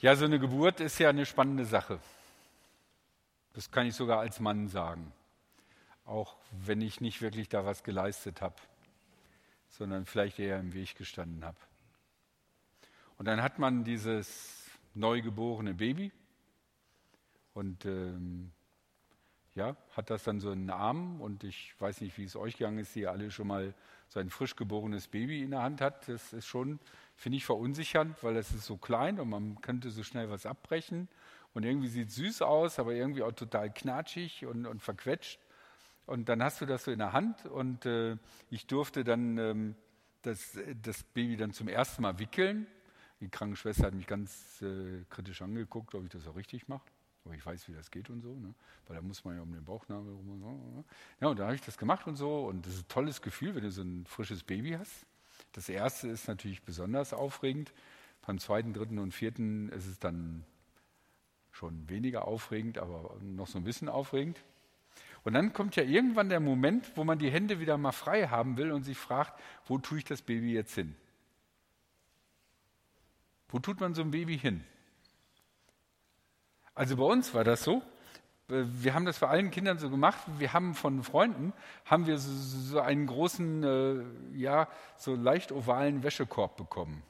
Ja, so eine Geburt ist ja eine spannende Sache. Das kann ich sogar als Mann sagen. Auch wenn ich nicht wirklich da was geleistet habe, sondern vielleicht eher im Weg gestanden habe. Und dann hat man dieses neugeborene Baby und ähm, ja, hat das dann so in den Armen und ich weiß nicht, wie es euch gegangen ist, die ihr alle schon mal so ein frisch geborenes Baby in der Hand hat. Das ist schon, finde ich, verunsichernd, weil es ist so klein und man könnte so schnell was abbrechen und irgendwie sieht es süß aus, aber irgendwie auch total knatschig und, und verquetscht. Und dann hast du das so in der Hand und äh, ich durfte dann ähm, das, das Baby dann zum ersten Mal wickeln. Die Krankenschwester hat mich ganz äh, kritisch angeguckt, ob ich das auch richtig mache. Aber ich weiß, wie das geht und so, ne? weil da muss man ja um den Bauchnabel rum und so. Ne? Ja, und da habe ich das gemacht und so. Und das ist ein tolles Gefühl, wenn du so ein frisches Baby hast. Das erste ist natürlich besonders aufregend. Beim zweiten, dritten und vierten ist es dann schon weniger aufregend, aber noch so ein bisschen aufregend. Und dann kommt ja irgendwann der Moment, wo man die Hände wieder mal frei haben will und sich fragt, wo tue ich das Baby jetzt hin? Wo tut man so ein Baby hin? Also bei uns war das so. Wir haben das bei allen Kindern so gemacht. Wir haben von Freunden haben wir so, so einen großen, äh, ja, so leicht ovalen Wäschekorb bekommen.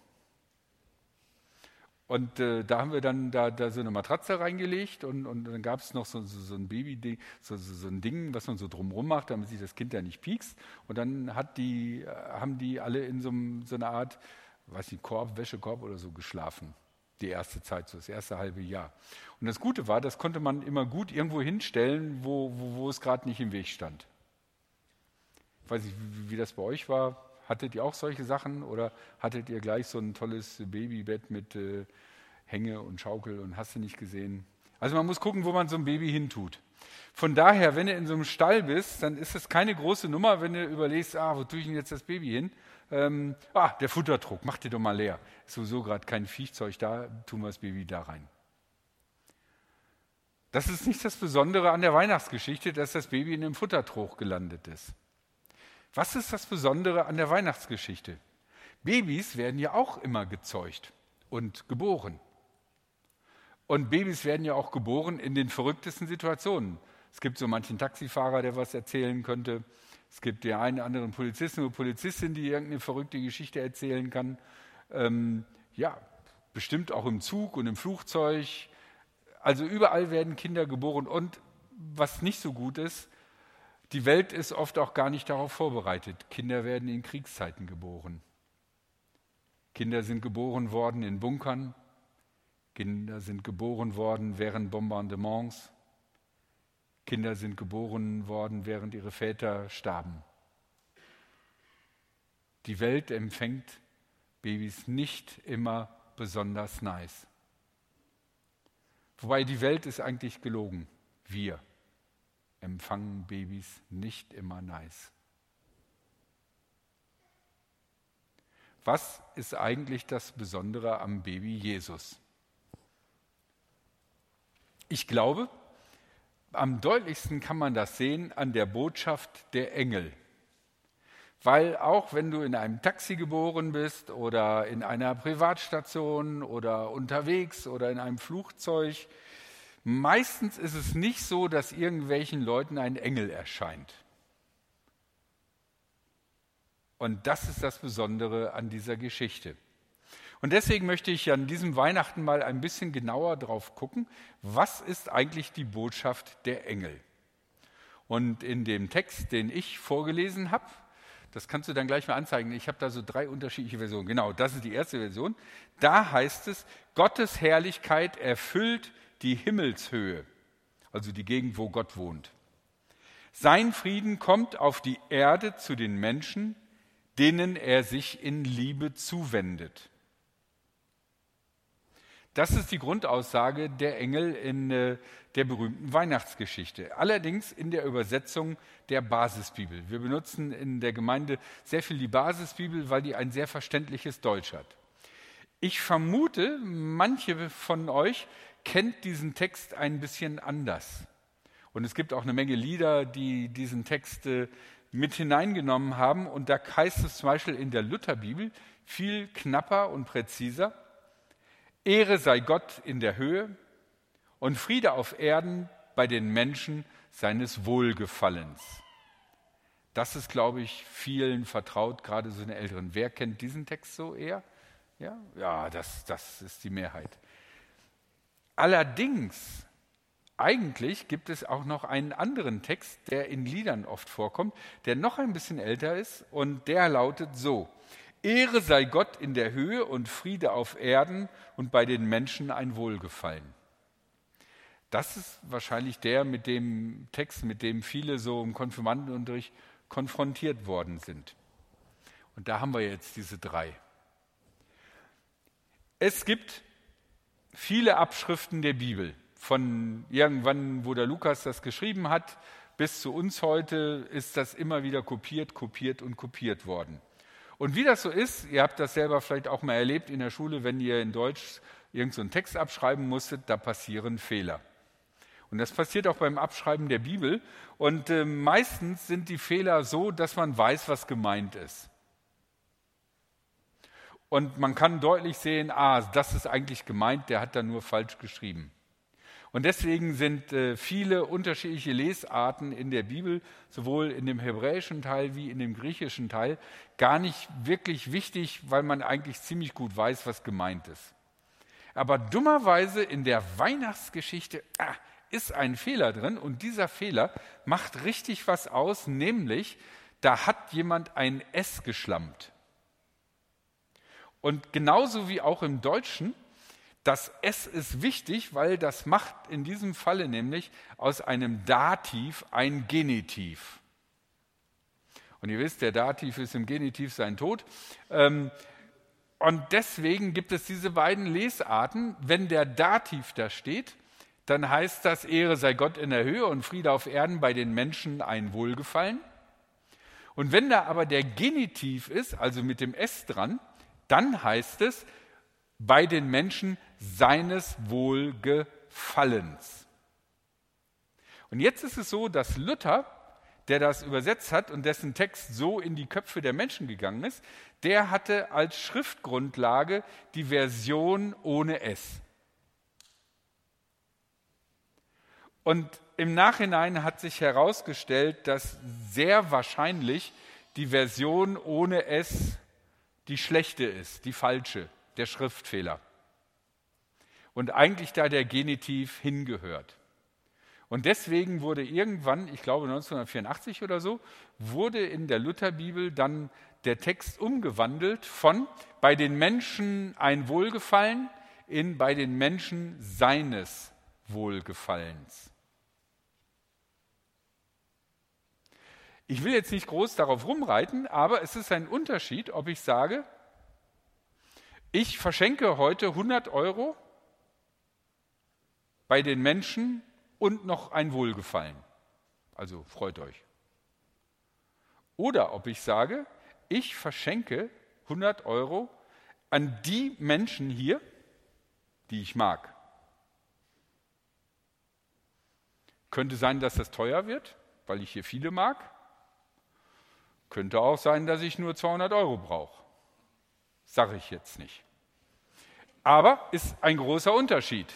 Und äh, da haben wir dann da, da, so eine Matratze reingelegt und, und dann gab es noch so, so, so ein Baby, so, ein Ding, was man so drumrum macht, damit sich das Kind ja nicht piekst. Und dann die, äh, haben die alle in so, so einer Art, weiß nicht, Korb, Wäschekorb oder so geschlafen. Die erste Zeit, so das erste halbe Jahr. Und das Gute war, das konnte man immer gut irgendwo hinstellen, wo, wo, wo es gerade nicht im Weg stand. Ich weiß nicht, wie, wie das bei euch war. Hattet ihr auch solche Sachen oder hattet ihr gleich so ein tolles Babybett mit äh, Hänge und Schaukel und hast du nicht gesehen? Also man muss gucken, wo man so ein Baby hintut. Von daher, wenn du in so einem Stall bist, dann ist es keine große Nummer, wenn du überlegst, ah, wo tue ich denn jetzt das Baby hin? Ähm, ah, der Futterdruck, mach dir doch mal leer. Ist sowieso gerade kein Viechzeug da, tun wir das Baby da rein. Das ist nicht das Besondere an der Weihnachtsgeschichte, dass das Baby in dem Futtertrog gelandet ist. Was ist das Besondere an der Weihnachtsgeschichte? Babys werden ja auch immer gezeugt und geboren. Und Babys werden ja auch geboren in den verrücktesten Situationen. Es gibt so manchen Taxifahrer, der was erzählen könnte. Es gibt den einen oder anderen Polizisten oder Polizistin, die irgendeine verrückte Geschichte erzählen kann. Ähm, ja, bestimmt auch im Zug und im Flugzeug. Also überall werden Kinder geboren. Und was nicht so gut ist, die Welt ist oft auch gar nicht darauf vorbereitet. Kinder werden in Kriegszeiten geboren. Kinder sind geboren worden in Bunkern. Kinder sind geboren worden während Bombardements. Kinder sind geboren worden, während ihre Väter starben. Die Welt empfängt Babys nicht immer besonders nice. Wobei die Welt ist eigentlich gelogen. Wir empfangen Babys nicht immer nice. Was ist eigentlich das Besondere am Baby Jesus? Ich glaube, am deutlichsten kann man das sehen an der Botschaft der Engel. Weil auch wenn du in einem Taxi geboren bist oder in einer Privatstation oder unterwegs oder in einem Flugzeug, meistens ist es nicht so, dass irgendwelchen Leuten ein Engel erscheint. Und das ist das Besondere an dieser Geschichte. Und deswegen möchte ich an diesem Weihnachten mal ein bisschen genauer drauf gucken, was ist eigentlich die Botschaft der Engel? Und in dem Text, den ich vorgelesen habe, das kannst du dann gleich mal anzeigen. Ich habe da so drei unterschiedliche Versionen. Genau, das ist die erste Version. Da heißt es, Gottes Herrlichkeit erfüllt die Himmelshöhe, also die Gegend, wo Gott wohnt. Sein Frieden kommt auf die Erde zu den Menschen, denen er sich in Liebe zuwendet. Das ist die Grundaussage der Engel in äh, der berühmten Weihnachtsgeschichte. Allerdings in der Übersetzung der Basisbibel. Wir benutzen in der Gemeinde sehr viel die Basisbibel, weil die ein sehr verständliches Deutsch hat. Ich vermute, manche von euch kennt diesen Text ein bisschen anders. Und es gibt auch eine Menge Lieder, die diesen Text äh, mit hineingenommen haben. Und da heißt es zum Beispiel in der Lutherbibel viel knapper und präziser. Ehre sei Gott in der Höhe und Friede auf Erden bei den Menschen seines Wohlgefallens. Das ist, glaube ich, vielen vertraut, gerade so eine Älteren. Wer kennt diesen Text so eher? Ja, ja das, das ist die Mehrheit. Allerdings, eigentlich gibt es auch noch einen anderen Text, der in Liedern oft vorkommt, der noch ein bisschen älter ist und der lautet so. Ehre sei Gott in der Höhe und Friede auf Erden und bei den Menschen ein Wohlgefallen. Das ist wahrscheinlich der mit dem Text, mit dem viele so im Konfirmandenunterricht konfrontiert worden sind. Und da haben wir jetzt diese drei. Es gibt viele Abschriften der Bibel, von irgendwann, wo der Lukas das geschrieben hat, bis zu uns heute ist das immer wieder kopiert, kopiert und kopiert worden. Und wie das so ist, ihr habt das selber vielleicht auch mal erlebt in der Schule, wenn ihr in Deutsch irgendeinen so Text abschreiben musstet, da passieren Fehler. Und das passiert auch beim Abschreiben der Bibel. Und äh, meistens sind die Fehler so, dass man weiß, was gemeint ist. Und man kann deutlich sehen, ah, das ist eigentlich gemeint, der hat da nur falsch geschrieben. Und deswegen sind äh, viele unterschiedliche Lesarten in der Bibel, sowohl in dem hebräischen Teil wie in dem griechischen Teil, gar nicht wirklich wichtig, weil man eigentlich ziemlich gut weiß, was gemeint ist. Aber dummerweise in der Weihnachtsgeschichte ah, ist ein Fehler drin und dieser Fehler macht richtig was aus, nämlich da hat jemand ein S geschlammt. Und genauso wie auch im Deutschen das S ist wichtig, weil das macht in diesem Falle nämlich aus einem Dativ ein Genitiv. Und ihr wisst, der Dativ ist im Genitiv sein Tod. Ähm, und deswegen gibt es diese beiden Lesarten. Wenn der Dativ da steht, dann heißt das, Ehre sei Gott in der Höhe und Friede auf Erden bei den Menschen ein Wohlgefallen. Und wenn da aber der Genitiv ist, also mit dem S dran, dann heißt es, bei den Menschen seines Wohlgefallens. Und jetzt ist es so, dass Luther, der das übersetzt hat und dessen Text so in die Köpfe der Menschen gegangen ist, der hatte als Schriftgrundlage die Version ohne S. Und im Nachhinein hat sich herausgestellt, dass sehr wahrscheinlich die Version ohne S die schlechte ist, die falsche, der Schriftfehler und eigentlich da der Genitiv hingehört. Und deswegen wurde irgendwann, ich glaube 1984 oder so, wurde in der Lutherbibel dann der Text umgewandelt von bei den Menschen ein Wohlgefallen in bei den Menschen seines Wohlgefallens. Ich will jetzt nicht groß darauf rumreiten, aber es ist ein Unterschied, ob ich sage, ich verschenke heute 100 Euro bei den Menschen und noch ein Wohlgefallen. Also freut euch. Oder ob ich sage, ich verschenke 100 Euro an die Menschen hier, die ich mag. Könnte sein, dass das teuer wird, weil ich hier viele mag. Könnte auch sein, dass ich nur 200 Euro brauche. Sage ich jetzt nicht. Aber ist ein großer Unterschied.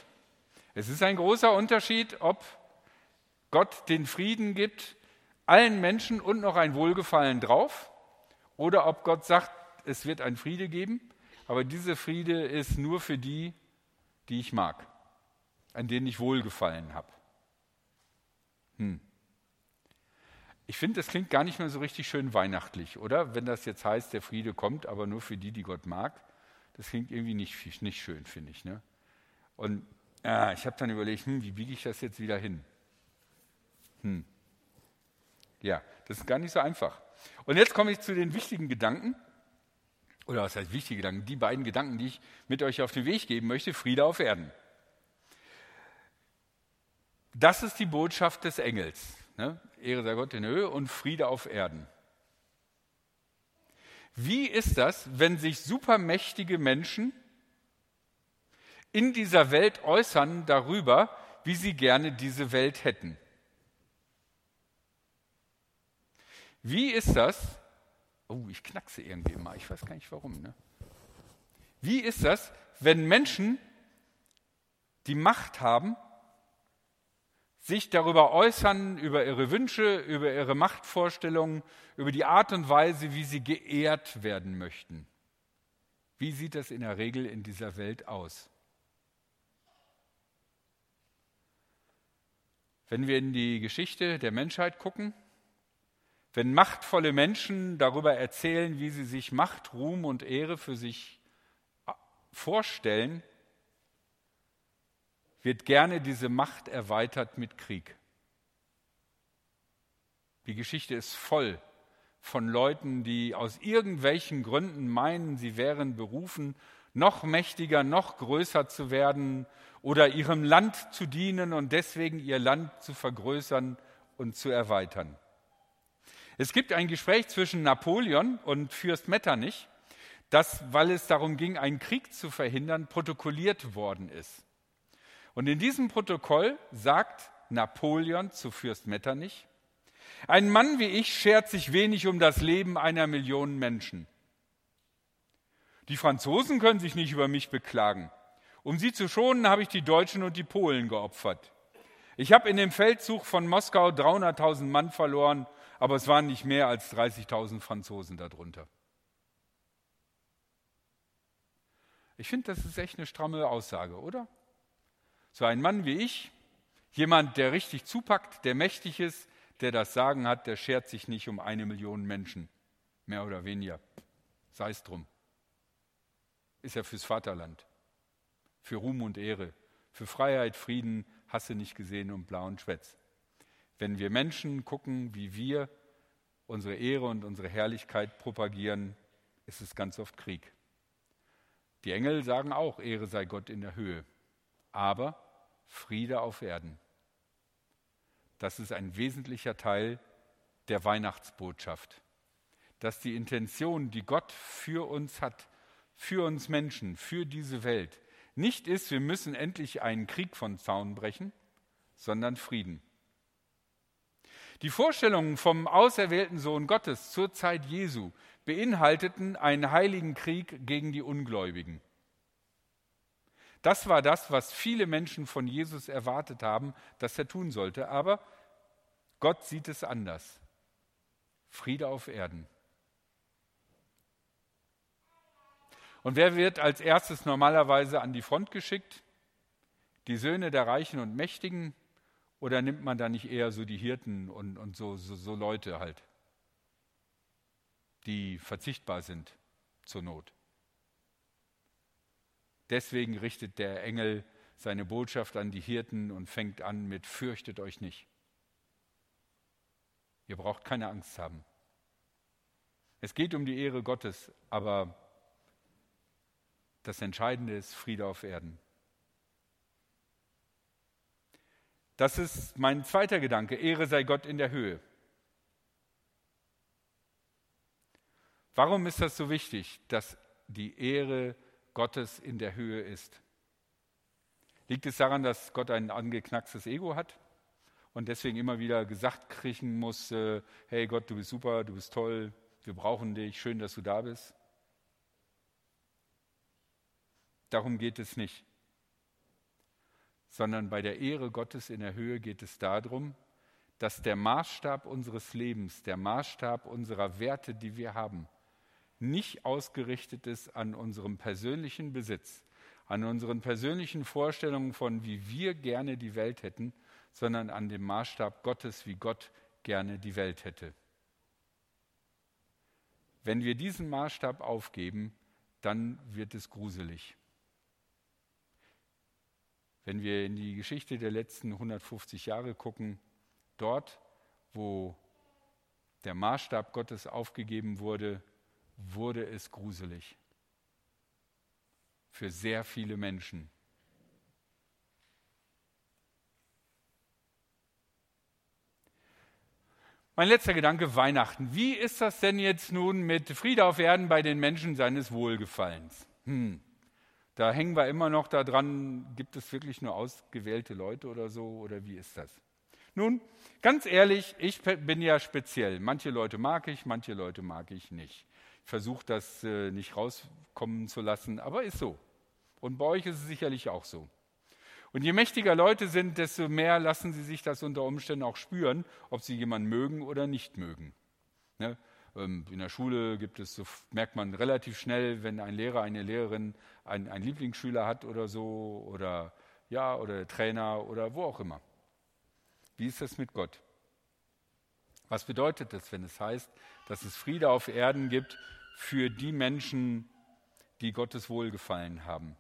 Es ist ein großer Unterschied, ob Gott den Frieden gibt, allen Menschen und noch ein Wohlgefallen drauf, oder ob Gott sagt, es wird ein Friede geben, aber dieser Friede ist nur für die, die ich mag, an denen ich Wohlgefallen habe. Hm. Ich finde, das klingt gar nicht mehr so richtig schön weihnachtlich, oder? Wenn das jetzt heißt, der Friede kommt, aber nur für die, die Gott mag. Das klingt irgendwie nicht, nicht schön, finde ich. Ne? Und ja, ich habe dann überlegt, hm, wie biege ich das jetzt wieder hin? Hm. Ja, das ist gar nicht so einfach. Und jetzt komme ich zu den wichtigen Gedanken. Oder was heißt wichtige Gedanken? Die beiden Gedanken, die ich mit euch auf den Weg geben möchte. Friede auf Erden. Das ist die Botschaft des Engels. Ne? Ehre sei Gott in Höhe und Friede auf Erden. Wie ist das, wenn sich supermächtige Menschen in dieser Welt äußern darüber, wie sie gerne diese Welt hätten. Wie ist das? Oh, ich knackse irgendwie immer, ich weiß gar nicht warum. Ne? Wie ist das, wenn Menschen die Macht haben, sich darüber äußern, über ihre Wünsche, über ihre Machtvorstellungen, über die Art und Weise, wie sie geehrt werden möchten. Wie sieht das in der Regel in dieser Welt aus? Wenn wir in die Geschichte der Menschheit gucken, wenn machtvolle Menschen darüber erzählen, wie sie sich Macht, Ruhm und Ehre für sich vorstellen, wird gerne diese Macht erweitert mit Krieg. Die Geschichte ist voll von Leuten, die aus irgendwelchen Gründen meinen, sie wären berufen, noch mächtiger, noch größer zu werden oder ihrem Land zu dienen und deswegen ihr Land zu vergrößern und zu erweitern. Es gibt ein Gespräch zwischen Napoleon und Fürst Metternich, das, weil es darum ging, einen Krieg zu verhindern, protokolliert worden ist. Und in diesem Protokoll sagt Napoleon zu Fürst Metternich, ein Mann wie ich schert sich wenig um das Leben einer Million Menschen. Die Franzosen können sich nicht über mich beklagen. Um sie zu schonen, habe ich die Deutschen und die Polen geopfert. Ich habe in dem Feldzug von Moskau 300.000 Mann verloren, aber es waren nicht mehr als 30.000 Franzosen darunter. Ich finde, das ist echt eine stramme Aussage, oder? So ein Mann wie ich, jemand, der richtig zupackt, der mächtig ist, der das Sagen hat, der schert sich nicht um eine Million Menschen, mehr oder weniger. Sei es drum. Ist ja fürs Vaterland, für Ruhm und Ehre, für Freiheit, Frieden, Hasse nicht gesehen und blauen Schwätz. Wenn wir Menschen gucken, wie wir unsere Ehre und unsere Herrlichkeit propagieren, ist es ganz oft Krieg. Die Engel sagen auch, Ehre sei Gott in der Höhe aber Friede auf Erden. Das ist ein wesentlicher Teil der Weihnachtsbotschaft, dass die Intention, die Gott für uns hat, für uns Menschen, für diese Welt, nicht ist, wir müssen endlich einen Krieg von Zaun brechen, sondern Frieden. Die Vorstellungen vom auserwählten Sohn Gottes zur Zeit Jesu beinhalteten einen heiligen Krieg gegen die Ungläubigen. Das war das, was viele Menschen von Jesus erwartet haben, dass er tun sollte. Aber Gott sieht es anders. Friede auf Erden. Und wer wird als erstes normalerweise an die Front geschickt? Die Söhne der Reichen und Mächtigen? Oder nimmt man da nicht eher so die Hirten und, und so, so, so Leute halt, die verzichtbar sind zur Not? Deswegen richtet der Engel seine Botschaft an die Hirten und fängt an mit Fürchtet euch nicht. Ihr braucht keine Angst haben. Es geht um die Ehre Gottes, aber das Entscheidende ist Friede auf Erden. Das ist mein zweiter Gedanke. Ehre sei Gott in der Höhe. Warum ist das so wichtig, dass die Ehre Gottes in der Höhe ist. Liegt es daran, dass Gott ein angeknackstes Ego hat und deswegen immer wieder gesagt kriegen muss, hey Gott, du bist super, du bist toll, wir brauchen dich, schön, dass du da bist? Darum geht es nicht, sondern bei der Ehre Gottes in der Höhe geht es darum, dass der Maßstab unseres Lebens, der Maßstab unserer Werte, die wir haben, nicht ausgerichtet ist an unserem persönlichen Besitz, an unseren persönlichen Vorstellungen von, wie wir gerne die Welt hätten, sondern an dem Maßstab Gottes, wie Gott gerne die Welt hätte. Wenn wir diesen Maßstab aufgeben, dann wird es gruselig. Wenn wir in die Geschichte der letzten 150 Jahre gucken, dort, wo der Maßstab Gottes aufgegeben wurde, wurde es gruselig. Für sehr viele Menschen. Mein letzter Gedanke, Weihnachten. Wie ist das denn jetzt nun mit Friede auf Erden bei den Menschen seines Wohlgefallens? Hm. Da hängen wir immer noch daran, gibt es wirklich nur ausgewählte Leute oder so, oder wie ist das? Nun, ganz ehrlich, ich bin ja speziell. Manche Leute mag ich, manche Leute mag ich nicht versucht das äh, nicht rauskommen zu lassen, aber ist so. Und bei euch ist es sicherlich auch so. Und je mächtiger Leute sind, desto mehr lassen sie sich das unter Umständen auch spüren, ob sie jemanden mögen oder nicht mögen. Ne? Ähm, in der Schule gibt es, so merkt man relativ schnell, wenn ein Lehrer, eine Lehrerin einen, einen Lieblingsschüler hat oder so, oder ja, oder der Trainer oder wo auch immer. Wie ist das mit Gott? Was bedeutet das, wenn es heißt, dass es Friede auf Erden gibt für die Menschen, die Gottes Wohlgefallen haben?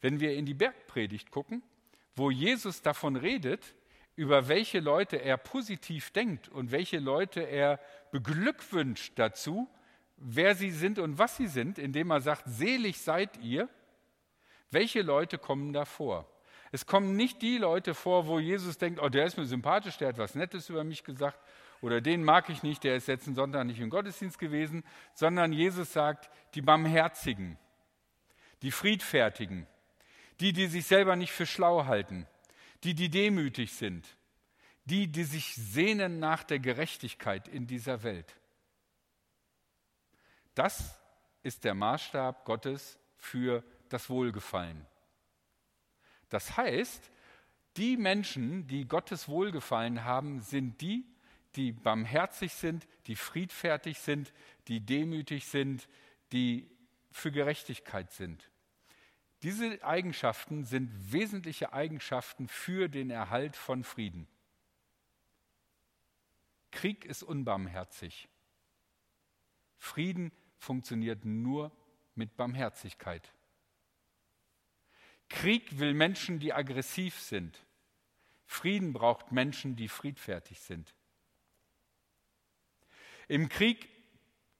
Wenn wir in die Bergpredigt gucken, wo Jesus davon redet, über welche Leute er positiv denkt und welche Leute er beglückwünscht dazu, wer sie sind und was sie sind, indem er sagt, selig seid ihr, welche Leute kommen da vor? Es kommen nicht die Leute vor, wo Jesus denkt, oh, der ist mir sympathisch, der hat was Nettes über mich gesagt, oder den mag ich nicht, der ist letzten Sonntag nicht im Gottesdienst gewesen, sondern Jesus sagt, die Barmherzigen, die Friedfertigen, die, die sich selber nicht für schlau halten, die, die demütig sind, die, die sich sehnen nach der Gerechtigkeit in dieser Welt. Das ist der Maßstab Gottes für das Wohlgefallen. Das heißt, die Menschen, die Gottes Wohlgefallen haben, sind die, die barmherzig sind, die friedfertig sind, die demütig sind, die für Gerechtigkeit sind. Diese Eigenschaften sind wesentliche Eigenschaften für den Erhalt von Frieden. Krieg ist unbarmherzig. Frieden funktioniert nur mit Barmherzigkeit. Krieg will Menschen, die aggressiv sind. Frieden braucht Menschen, die friedfertig sind. Im Krieg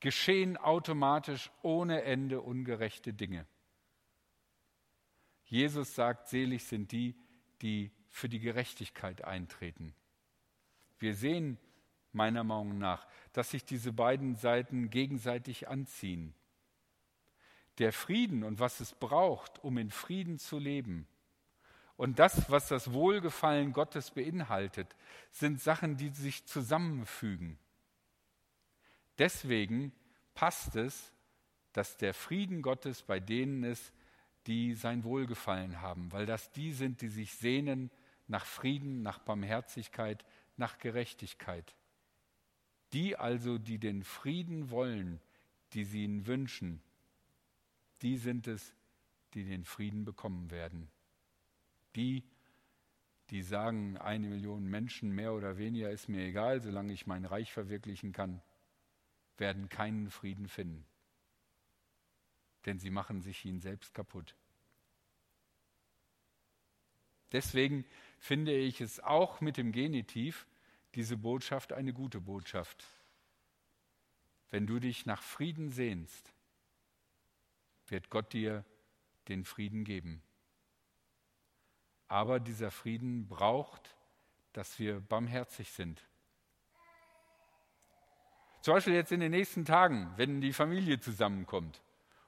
geschehen automatisch ohne Ende ungerechte Dinge. Jesus sagt, selig sind die, die für die Gerechtigkeit eintreten. Wir sehen meiner Meinung nach, dass sich diese beiden Seiten gegenseitig anziehen. Der Frieden und was es braucht, um in Frieden zu leben, und das, was das Wohlgefallen Gottes beinhaltet, sind Sachen, die sich zusammenfügen. Deswegen passt es, dass der Frieden Gottes bei denen ist, die sein Wohlgefallen haben, weil das die sind, die sich sehnen nach Frieden, nach Barmherzigkeit, nach Gerechtigkeit. Die also, die den Frieden wollen, die sie ihn wünschen, die sind es, die den Frieden bekommen werden. Die, die sagen, eine Million Menschen mehr oder weniger ist mir egal, solange ich mein Reich verwirklichen kann, werden keinen Frieden finden. Denn sie machen sich ihn selbst kaputt. Deswegen finde ich es auch mit dem Genitiv diese Botschaft eine gute Botschaft. Wenn du dich nach Frieden sehnst, wird Gott dir den Frieden geben. Aber dieser Frieden braucht, dass wir barmherzig sind. Zum Beispiel jetzt in den nächsten Tagen, wenn die Familie zusammenkommt.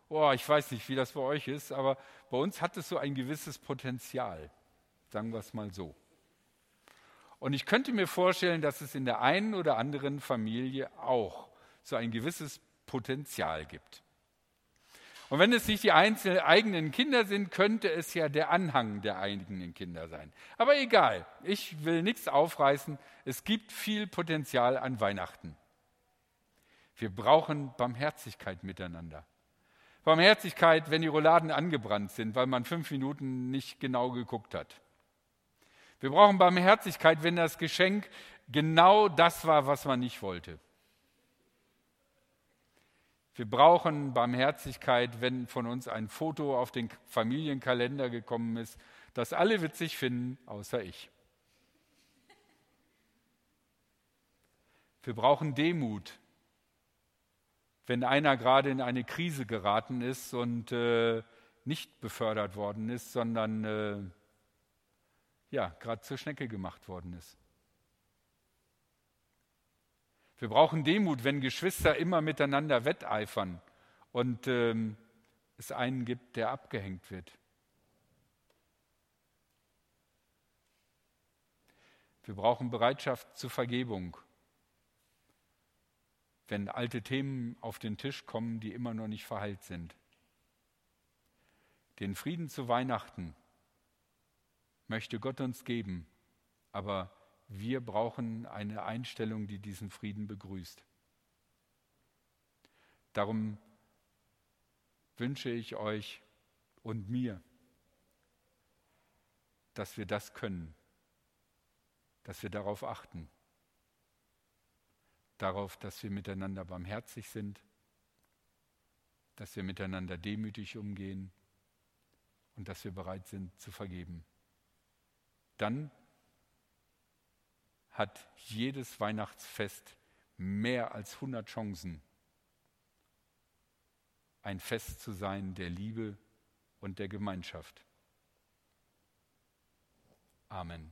Oh, ich weiß nicht, wie das bei euch ist, aber bei uns hat es so ein gewisses Potenzial. Sagen wir es mal so. Und ich könnte mir vorstellen, dass es in der einen oder anderen Familie auch so ein gewisses Potenzial gibt. Und wenn es nicht die einzelnen eigenen Kinder sind, könnte es ja der Anhang der eigenen Kinder sein. Aber egal, ich will nichts aufreißen. Es gibt viel Potenzial an Weihnachten. Wir brauchen Barmherzigkeit miteinander. Barmherzigkeit, wenn die Rouladen angebrannt sind, weil man fünf Minuten nicht genau geguckt hat. Wir brauchen Barmherzigkeit, wenn das Geschenk genau das war, was man nicht wollte. Wir brauchen Barmherzigkeit, wenn von uns ein Foto auf den Familienkalender gekommen ist, das alle witzig finden, außer ich. Wir brauchen Demut, wenn einer gerade in eine Krise geraten ist und äh, nicht befördert worden ist, sondern äh, ja, gerade zur Schnecke gemacht worden ist. Wir brauchen Demut, wenn Geschwister immer miteinander wetteifern und ähm, es einen gibt, der abgehängt wird. Wir brauchen Bereitschaft zur Vergebung, wenn alte Themen auf den Tisch kommen, die immer noch nicht verheilt sind. Den Frieden zu Weihnachten möchte Gott uns geben, aber wir brauchen eine Einstellung, die diesen Frieden begrüßt. Darum wünsche ich euch und mir, dass wir das können, dass wir darauf achten, darauf, dass wir miteinander barmherzig sind, dass wir miteinander demütig umgehen und dass wir bereit sind zu vergeben. Dann hat jedes Weihnachtsfest mehr als 100 Chancen, ein Fest zu sein der Liebe und der Gemeinschaft. Amen.